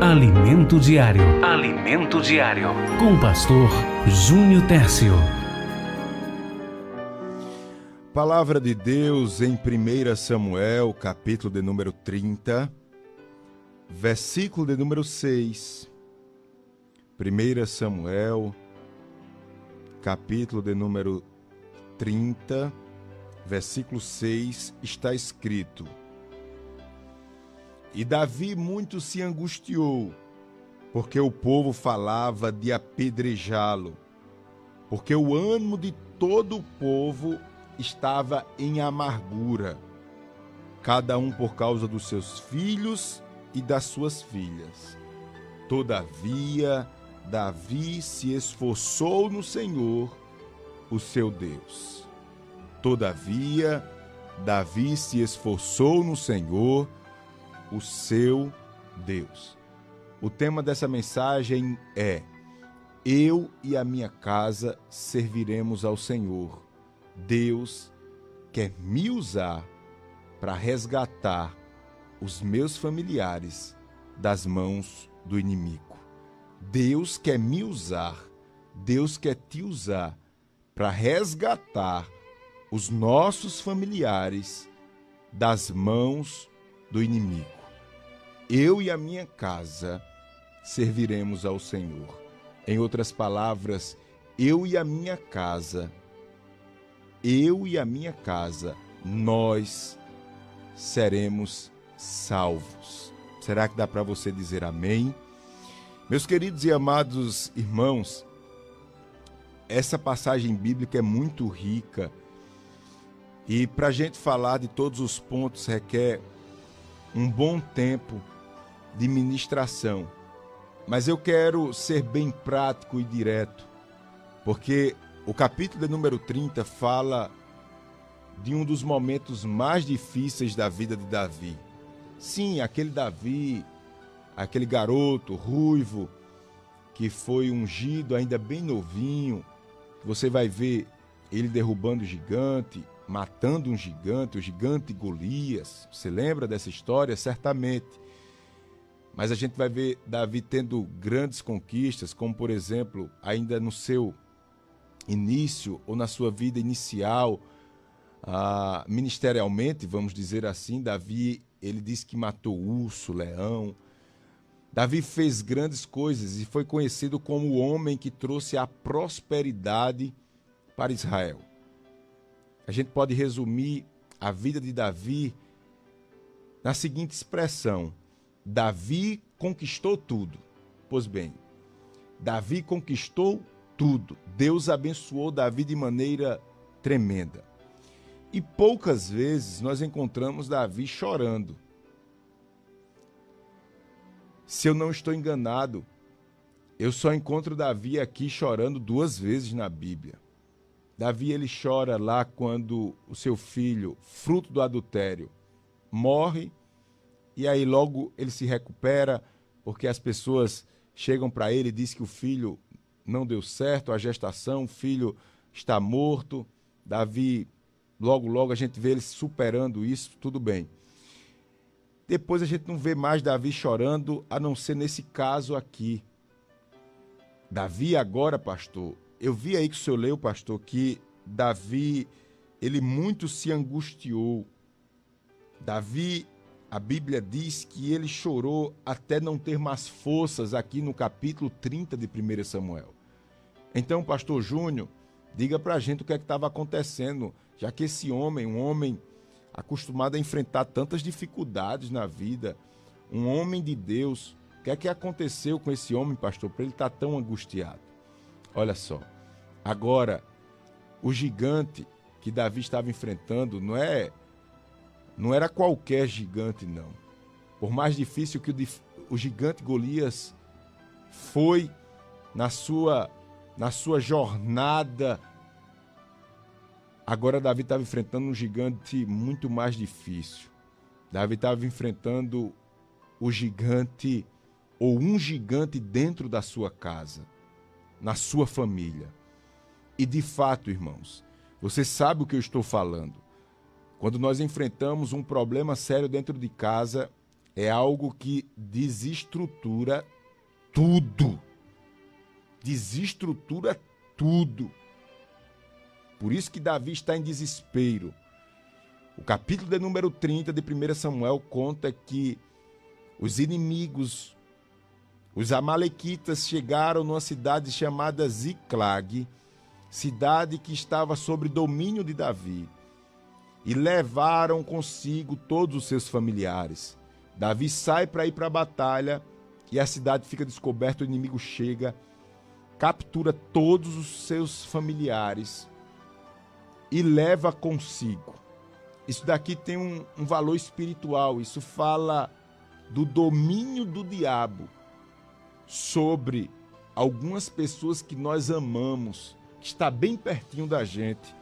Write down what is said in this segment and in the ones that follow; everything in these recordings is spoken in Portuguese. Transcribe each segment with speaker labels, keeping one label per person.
Speaker 1: Alimento Diário. Alimento Diário. Com o pastor Júnior Tércio.
Speaker 2: Palavra de Deus em 1 Samuel, capítulo de número 30, versículo de número 6. 1 Samuel, capítulo de número 30, versículo 6, está escrito: E Davi muito se angustiou, porque o povo falava de apedrejá-lo, porque o ânimo de todo o povo estava em amargura, cada um por causa dos seus filhos e das suas filhas. Todavia, Davi se esforçou no Senhor, o seu Deus. Todavia, Davi se esforçou no Senhor, o seu Deus. O tema dessa mensagem é: Eu e a minha casa serviremos ao Senhor. Deus quer me usar para resgatar os meus familiares das mãos do inimigo. Deus quer me usar, Deus quer te usar para resgatar os nossos familiares das mãos do inimigo. Eu e a minha casa serviremos ao Senhor. Em outras palavras, eu e a minha casa, eu e a minha casa, nós seremos salvos. Será que dá para você dizer amém? Meus queridos e amados irmãos, essa passagem bíblica é muito rica e para a gente falar de todos os pontos requer um bom tempo de ministração. Mas eu quero ser bem prático e direto, porque o capítulo de número 30 fala de um dos momentos mais difíceis da vida de Davi. Sim, aquele Davi, aquele garoto ruivo que foi ungido ainda bem novinho, você vai ver ele derrubando o gigante, matando um gigante, o gigante Golias. Você lembra dessa história? Certamente. Mas a gente vai ver Davi tendo grandes conquistas, como por exemplo, ainda no seu início ou na sua vida inicial, ah, ministerialmente, vamos dizer assim, Davi, ele disse que matou urso, leão. Davi fez grandes coisas e foi conhecido como o homem que trouxe a prosperidade para Israel. A gente pode resumir a vida de Davi na seguinte expressão: Davi conquistou tudo. Pois bem, Davi conquistou tudo. Deus abençoou Davi de maneira tremenda. E poucas vezes nós encontramos Davi chorando. Se eu não estou enganado, eu só encontro Davi aqui chorando duas vezes na Bíblia. Davi ele chora lá quando o seu filho, fruto do adultério, morre e aí logo ele se recupera porque as pessoas chegam para ele e dizem que o filho não deu certo, a gestação, o filho está morto. Davi, logo logo a gente vê ele superando isso, tudo bem. Depois a gente não vê mais Davi chorando, a não ser nesse caso aqui. Davi agora, pastor, eu vi aí que o senhor leu, pastor, que Davi, ele muito se angustiou. Davi, a Bíblia diz que ele chorou até não ter mais forças, aqui no capítulo 30 de 1 Samuel. Então, pastor Júnior, diga pra gente o que é estava acontecendo, já que esse homem, um homem acostumado a enfrentar tantas dificuldades na vida, um homem de Deus, o que é que aconteceu com esse homem, pastor, para ele estar tá tão angustiado? Olha só. Agora, o gigante que Davi estava enfrentando não é não era qualquer gigante não. Por mais difícil que o, o gigante Golias foi na sua na sua jornada, agora Davi estava enfrentando um gigante muito mais difícil. Davi estava enfrentando o gigante ou um gigante dentro da sua casa na sua família. E de fato, irmãos, você sabe o que eu estou falando. Quando nós enfrentamos um problema sério dentro de casa, é algo que desestrutura tudo. Desestrutura tudo. Por isso que Davi está em desespero. O capítulo de número 30 de 1 Samuel conta que os inimigos, os amalequitas, chegaram numa cidade chamada Ziclag, cidade que estava sob domínio de Davi, e levaram consigo todos os seus familiares. Davi sai para ir para a batalha e a cidade fica descoberta, o inimigo chega, captura todos os seus familiares e leva consigo. Isso daqui tem um, um valor espiritual, isso fala do domínio do diabo sobre algumas pessoas que nós amamos, que está bem pertinho da gente,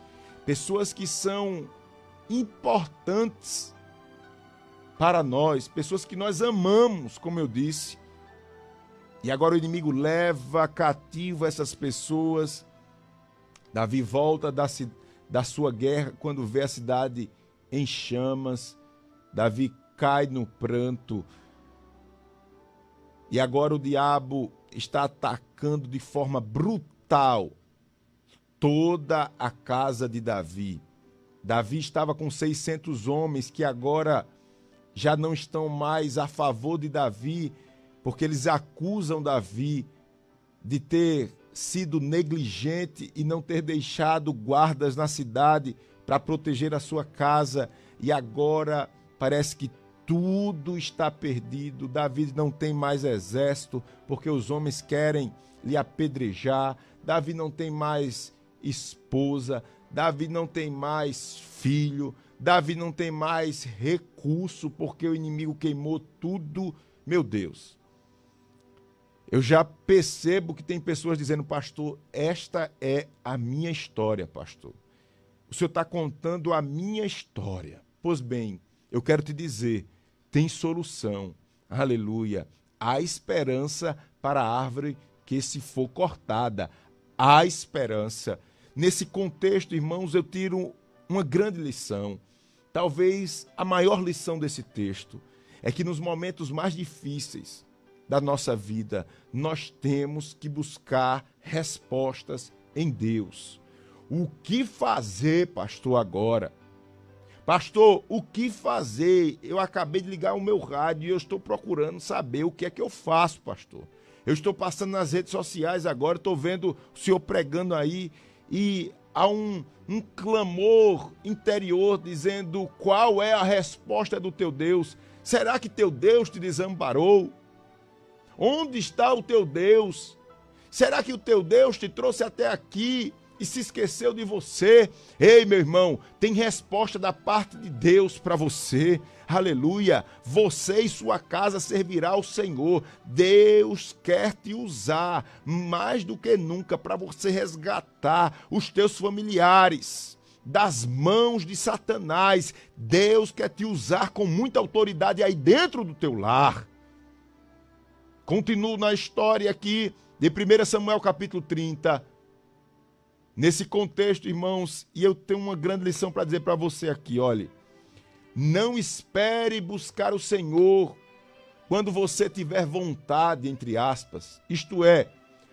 Speaker 2: pessoas que são importantes para nós, pessoas que nós amamos, como eu disse. E agora o inimigo leva cativo essas pessoas. Davi volta da, da sua guerra quando vê a cidade em chamas. Davi cai no pranto. E agora o diabo está atacando de forma brutal toda a casa de Davi. Davi estava com 600 homens que agora já não estão mais a favor de Davi, porque eles acusam Davi de ter sido negligente e não ter deixado guardas na cidade para proteger a sua casa, e agora parece que tudo está perdido. Davi não tem mais exército, porque os homens querem lhe apedrejar. Davi não tem mais esposa. Davi não tem mais filho. Davi não tem mais recurso porque o inimigo queimou tudo. Meu Deus. Eu já percebo que tem pessoas dizendo, pastor, esta é a minha história, pastor. O senhor está contando a minha história. Pois bem, eu quero te dizer: tem solução. Aleluia. Há esperança para a árvore que se for cortada. Há esperança. Nesse contexto, irmãos, eu tiro uma grande lição. Talvez a maior lição desse texto é que nos momentos mais difíceis da nossa vida, nós temos que buscar respostas em Deus. O que fazer, pastor, agora? Pastor, o que fazer? Eu acabei de ligar o meu rádio e eu estou procurando saber o que é que eu faço, pastor. Eu estou passando nas redes sociais agora, estou vendo o senhor pregando aí e há um, um clamor interior dizendo qual é a resposta do teu Deus. Será que teu Deus te desamparou? Onde está o teu Deus? Será que o teu Deus te trouxe até aqui e se esqueceu de você? Ei, meu irmão, tem resposta da parte de Deus para você. Aleluia! Você e sua casa servirá ao Senhor. Deus quer te usar mais do que nunca para você resgatar os teus familiares das mãos de Satanás. Deus quer te usar com muita autoridade aí dentro do teu lar. Continuo na história aqui de 1 Samuel capítulo 30. Nesse contexto, irmãos, e eu tenho uma grande lição para dizer para você aqui, olhe. Não espere buscar o Senhor quando você tiver vontade, entre aspas. Isto é,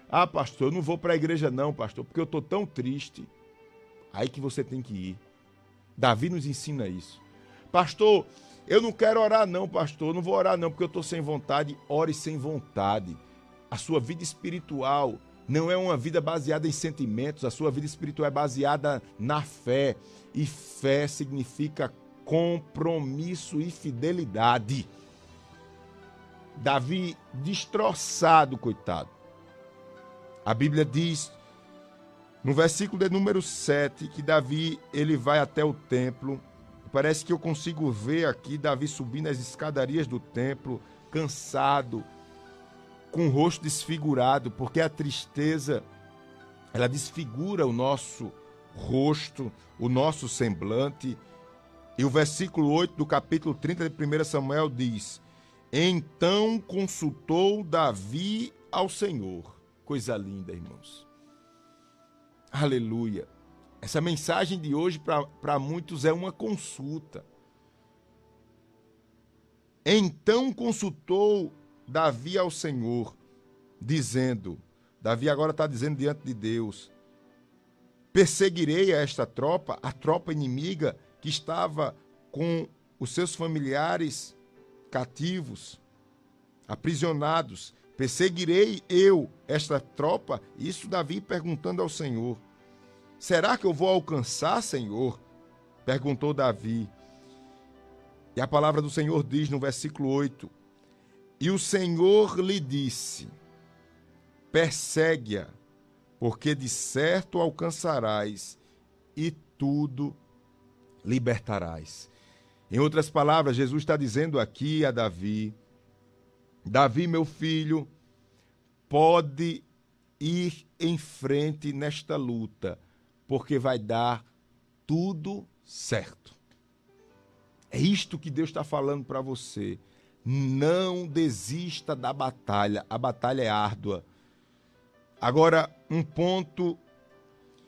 Speaker 2: ah, pastor, eu não vou para a igreja não, pastor, porque eu estou tão triste. Aí que você tem que ir. Davi nos ensina isso. Pastor, eu não quero orar não, pastor, eu não vou orar não, porque eu estou sem vontade. Ore sem vontade. A sua vida espiritual não é uma vida baseada em sentimentos, a sua vida espiritual é baseada na fé. E fé significa compromisso e fidelidade. Davi destroçado, coitado. A Bíblia diz no versículo de número 7 que Davi ele vai até o templo. Parece que eu consigo ver aqui Davi subindo as escadarias do templo, cansado, com o rosto desfigurado, porque a tristeza ela desfigura o nosso rosto, o nosso semblante. E o versículo 8 do capítulo 30 de 1 Samuel diz: Então consultou Davi ao Senhor. Coisa linda, irmãos. Aleluia. Essa mensagem de hoje para muitos é uma consulta. Então consultou Davi ao Senhor, dizendo: Davi agora está dizendo diante de Deus: Perseguirei a esta tropa, a tropa inimiga que estava com os seus familiares cativos, aprisionados. Perseguirei eu esta tropa? Isso Davi perguntando ao Senhor. Será que eu vou alcançar, Senhor? Perguntou Davi. E a palavra do Senhor diz no versículo 8: E o Senhor lhe disse: Persegue-a, porque de certo alcançarás e tudo libertarás. Em outras palavras, Jesus está dizendo aqui a Davi: Davi, meu filho, pode ir em frente nesta luta, porque vai dar tudo certo. É isto que Deus está falando para você. Não desista da batalha. A batalha é árdua. Agora, um ponto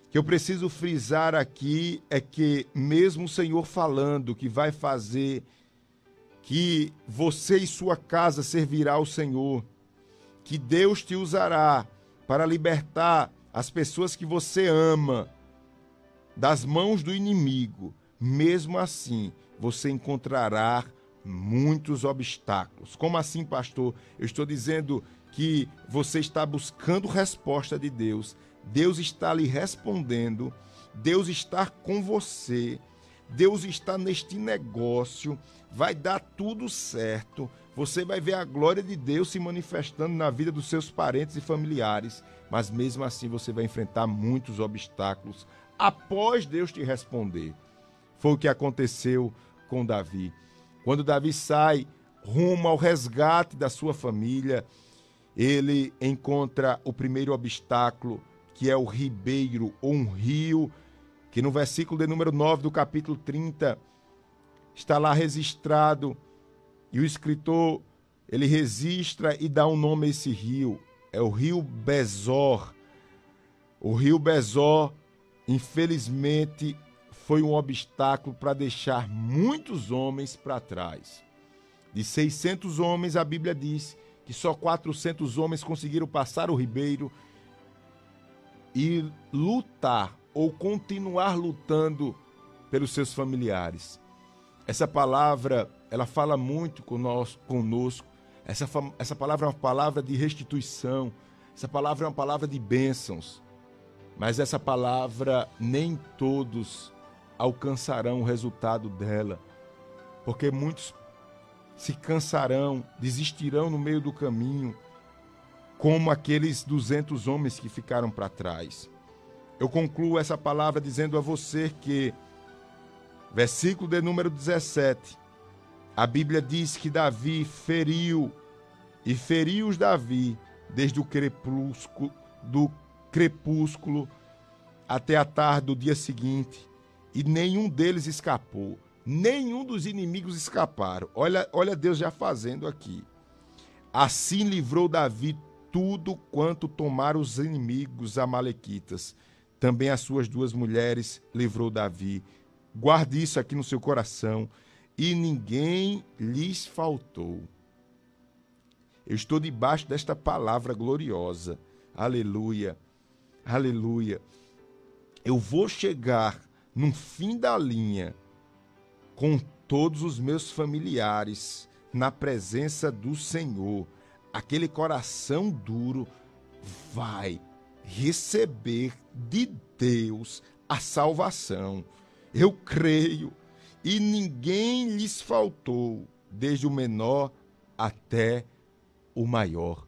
Speaker 2: que eu preciso frisar aqui é que, mesmo o Senhor falando que vai fazer que você e sua casa servirá ao Senhor, que Deus te usará para libertar as pessoas que você ama das mãos do inimigo, mesmo assim, você encontrará muitos obstáculos. Como assim, pastor? Eu estou dizendo que você está buscando resposta de Deus. Deus está lhe respondendo. Deus está com você. Deus está neste negócio. Vai dar tudo certo. Você vai ver a glória de Deus se manifestando na vida dos seus parentes e familiares. Mas mesmo assim você vai enfrentar muitos obstáculos após Deus te responder. Foi o que aconteceu com Davi. Quando Davi sai rumo ao resgate da sua família, ele encontra o primeiro obstáculo, que é o ribeiro ou um rio, que no versículo de número 9 do capítulo 30 está lá registrado, e o escritor ele registra e dá um nome a esse rio, é o rio Bezor. O rio Bezor, infelizmente, foi um obstáculo para deixar muitos homens para trás. De 600 homens, a Bíblia diz que só 400 homens conseguiram passar o ribeiro e lutar ou continuar lutando pelos seus familiares. Essa palavra, ela fala muito conosco. Essa, essa palavra é uma palavra de restituição. Essa palavra é uma palavra de bênçãos. Mas essa palavra nem todos alcançarão o resultado dela, porque muitos se cansarão, desistirão no meio do caminho, como aqueles 200 homens que ficaram para trás. Eu concluo essa palavra dizendo a você que, versículo de número 17, a Bíblia diz que Davi feriu, e feriu-os Davi desde o crepúsculo, do crepúsculo até a tarde do dia seguinte, e nenhum deles escapou. Nenhum dos inimigos escaparam. Olha, olha Deus já fazendo aqui. Assim livrou Davi tudo quanto tomaram os inimigos amalequitas. Também as suas duas mulheres livrou Davi. Guarde isso aqui no seu coração. E ninguém lhes faltou. Eu estou debaixo desta palavra gloriosa. Aleluia. Aleluia. Eu vou chegar no fim da linha, com todos os meus familiares, na presença do Senhor, aquele coração duro vai receber de Deus a salvação. Eu creio, e ninguém lhes faltou, desde o menor até o maior.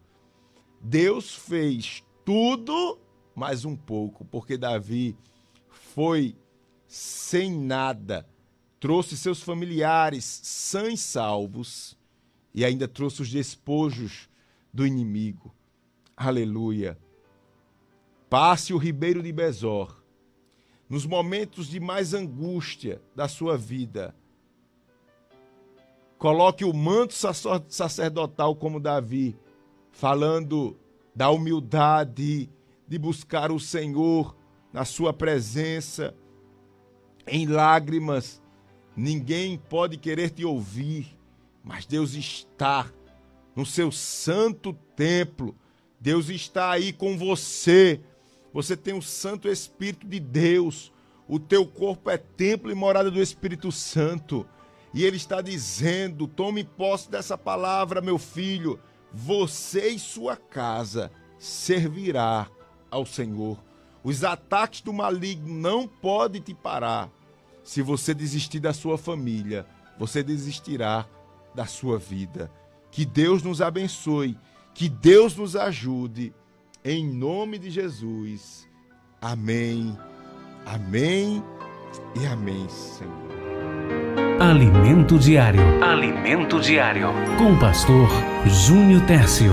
Speaker 2: Deus fez tudo, mais um pouco, porque Davi foi sem nada, trouxe seus familiares sãs salvos e ainda trouxe os despojos do inimigo. Aleluia. Passe o ribeiro de Bezor. Nos momentos de mais angústia da sua vida, coloque o manto sacerdotal como Davi, falando da humildade de buscar o Senhor na sua presença em lágrimas. Ninguém pode querer te ouvir. mas Deus está no seu santo templo. Deus está aí com você. Você tem o Santo Espírito de Deus. O teu corpo é templo e morada do Espírito Santo. E ele está dizendo: tome posse dessa palavra, meu filho. Você e sua casa servirá ao Senhor. Os ataques do maligno não podem te parar. Se você desistir da sua família, você desistirá da sua vida. Que Deus nos abençoe, que Deus nos ajude. Em nome de Jesus. Amém. Amém e amém, Senhor.
Speaker 1: Alimento Diário. Alimento Diário. Com o pastor Júnior Tércio.